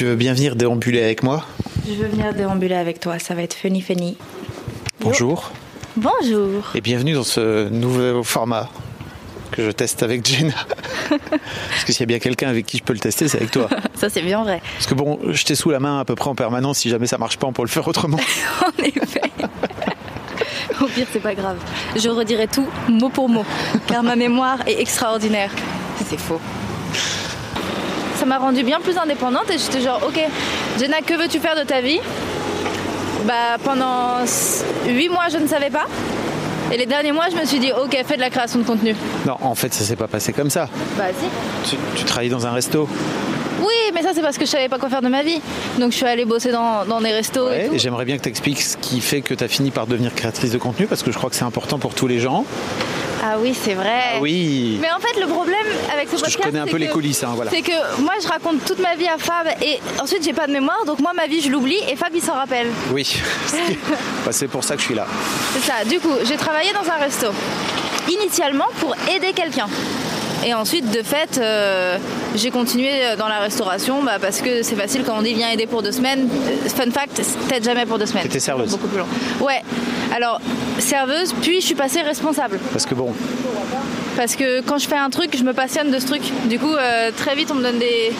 Tu veux bien venir déambuler avec moi Je veux venir déambuler avec toi, ça va être funny funny. Bonjour Bonjour. et bienvenue dans ce nouveau format que je teste avec Jenna. Parce que s'il y a bien quelqu'un avec qui je peux le tester, c'est avec toi. Ça c'est bien vrai. Parce que bon, je t'ai sous la main à peu près en permanence. Si jamais ça marche pas, on peut le faire autrement. en effet. Au pire, c'est pas grave. Je redirai tout mot pour mot, car ma mémoire est extraordinaire. C'est faux. M'a rendue bien plus indépendante et j'étais genre, ok, Jenna, que veux-tu faire de ta vie? Bah, pendant 8 mois, je ne savais pas. Et les derniers mois, je me suis dit, ok, fais de la création de contenu. Non, en fait, ça s'est pas passé comme ça. Bah, si. Tu, tu travailles dans un resto. Oui, mais ça, c'est parce que je savais pas quoi faire de ma vie. Donc, je suis allée bosser dans, dans des restos Ouais, et et j'aimerais bien que tu expliques ce qui fait que tu as fini par devenir créatrice de contenu, parce que je crois que c'est important pour tous les gens. Ah oui, c'est vrai. Oui. Mais en fait, le problème avec ce podcast, je connais un peu les coulisses, hein, voilà. C'est que moi, je raconte toute ma vie à Fab et ensuite, j'ai pas de mémoire. Donc, moi, ma vie, je l'oublie et Fab, il s'en rappelle. Oui. Bah, c'est pour ça que je suis là. C'est ça. Du coup, j'ai travaillé dans un resto. Initialement pour aider quelqu'un. Et ensuite, de fait, euh, j'ai continué dans la restauration bah, parce que c'est facile quand on dit viens aider pour deux semaines. Fun fact, peut-être jamais pour deux semaines. T'étais serveuse. Beaucoup plus long. Ouais. Alors, serveuse, puis je suis passée responsable. Parce que bon, Parce que quand je fais un truc, je me passionne de ce truc. Du coup, euh, très vite, on me donne des,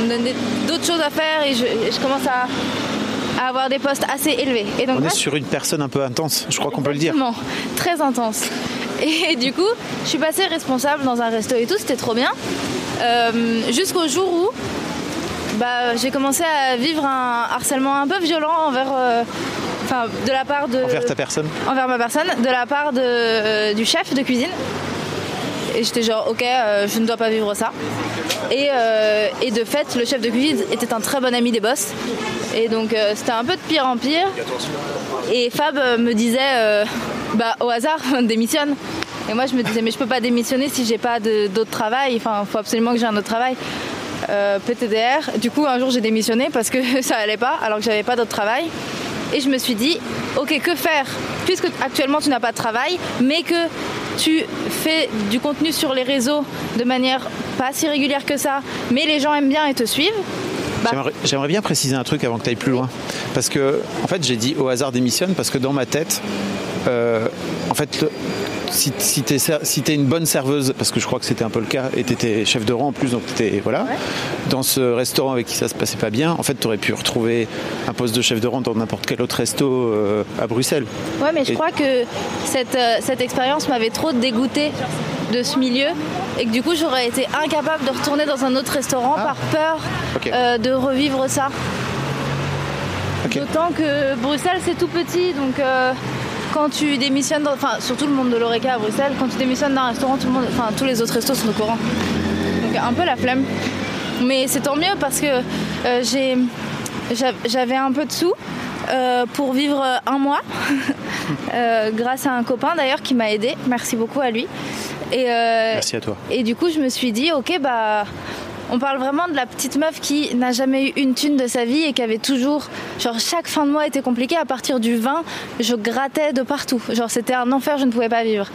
on me donne des- d'autres choses à faire et je, commence à, à avoir des postes assez élevés. Et donc, on est sur une personne un peu intense, je crois qu'on peut le dire. Exactement, très intense. Et du coup, je suis passée responsable dans un resto et tout, c'était trop bien. Euh, Jusqu'au jour où bah, j'ai commencé à vivre un harcèlement un peu violent envers, euh, enfin, de la part de Envers ta personne. envers ma personne, de la part de, euh, du chef de cuisine. Et j'étais genre, ok, euh, je ne dois pas vivre ça. Et, euh, et de fait, le chef de cuisine était un très bon ami des boss. Et donc, c'était un peu de pire en pire. Et Fab me disait, bah, au hasard, démissionne. Et moi, je me disais, mais je peux pas démissionner si j'ai pas d'autre travail. Enfin, il faut absolument que j'ai un autre travail. PTDR. Du coup, un jour, j'ai démissionné parce que ça allait pas, alors que j'avais pas d'autre travail. Et je me suis dit, ok, que faire Puisque actuellement tu n'as pas de travail, mais que tu fais du contenu sur les réseaux de manière pas si régulière que ça, mais les gens aiment bien et te suivent. bah, J'aimerais- bien préciser un truc avant que tu ailles plus loin. Parce que, en fait, j'ai dit au hasard démissionne parce que dans ma tête, euh, en fait, si, si tu es, une bonne serveuse, parce que je crois que c'était un peu le cas, et tu étais chef de rang en plus, donc tu voilà, dans ce restaurant avec qui ça se passait pas bien, en fait, tu aurais pu retrouver un poste de chef de rang dans n'importe quel autre resto euh, à Bruxelles. Ouais, mais je Et- crois que cette, euh, cette expérience m'avait trop dégoûtée de ce milieu et que du coup j'aurais été incapable de retourner dans un autre restaurant par peur Ah. Euh, de revivre ça. D'autant que Bruxelles c'est tout petit donc euh, quand tu démissionnes, dans- enfin surtout le monde de l'Oreca à Bruxelles, quand tu démissionnes d'un restaurant, tout le monde, enfin tous les autres restos sont au courant. Donc un peu la flemme. Mais c'est tant mieux parce que euh, j'ai, j'av- j'avais un peu de sous euh, pour vivre un mois, euh, grâce à un copain d'ailleurs qui m'a aidé. Merci beaucoup à lui. Et, euh, Merci à toi. et du coup, je me suis dit, ok, bah, on parle vraiment de la petite meuf qui n'a jamais eu une thune de sa vie et qui avait toujours, genre, chaque fin de mois était compliquée. À partir du 20, je grattais de partout. Genre, c'était un enfer, je ne pouvais pas vivre.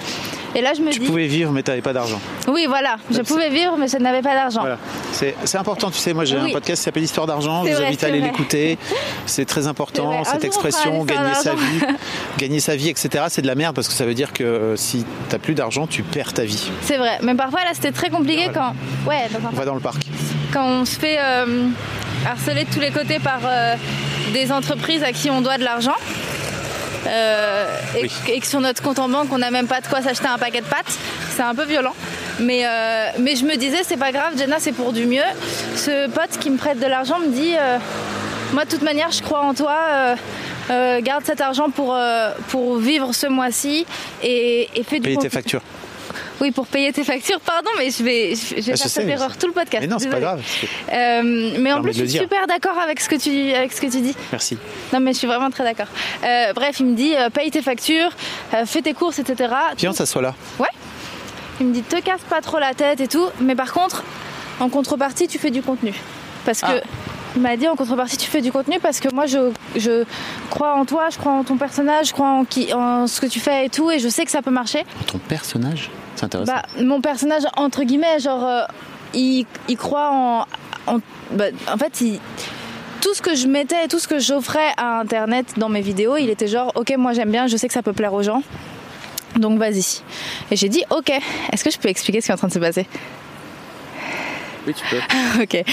Et là, je me Tu dis, pouvais vivre, mais tu n'avais pas d'argent. oui, voilà, je pouvais vivre, mais je n'avais pas d'argent. Voilà. C'est c'est important, tu sais, moi j'ai Oui. un podcast qui s'appelle Histoire d'argent, je vous invite à aller l'écouter. C'est très important, cette jour, expression, gagner sa vie. gagner sa vie, etc. C'est de la merde parce que ça veut dire que euh, si t'as plus d'argent, tu perds ta vie. C'est vrai, mais parfois là c'était très compliqué quand, ouais, On va dans le parc. quand on se fait euh, harceler de tous les côtés par euh, des entreprises à qui on doit de l'argent. Euh, et, Oui. et que sur notre compte en banque on n'a même pas de quoi s'acheter un paquet de pâtes, c'est un peu violent. Mais, euh, mais je me disais c'est pas grave, Jenna c'est pour du mieux. Ce pote qui me prête de l'argent me dit euh, moi de toute manière je crois en toi. garde cet argent pour, pour vivre ce mois-ci et, et fais du Payer tes factures. Oui, pour payer tes factures. Pardon, mais je vais, je vais Ah, faire cette erreur tout le podcast. Mais non, c'est pas grave. Euh, mais en plus, je suis dire. super d'accord avec ce que tu, avec ce que tu dis. Merci. Non, mais je suis vraiment très d'accord. Euh, bref, il me dit euh, paye tes factures, fais tes courses, etc. Viens, ça soit là. Ouais. Il me dit te casse pas trop la tête et tout, mais par contre, en contrepartie, tu fais du contenu. Parce que. Il m'a dit en contrepartie tu fais du contenu parce que moi je, je crois en toi, je crois en ton personnage, je crois en, qui, en ce que tu fais et tout et je sais que ça peut marcher. Ton personnage, c'est intéressant. Bah, mon personnage, entre guillemets, genre, euh, il, il croit en. En, bah, en fait, il- tout ce que je mettais, tout ce que j'offrais à Internet dans mes vidéos, il était genre, ok, moi j'aime bien, je sais que ça peut plaire aux gens. Donc vas-y. Et j'ai dit, ok, est-ce que je peux expliquer ce qui est en train de se passer? Oui, tu peux. Ok.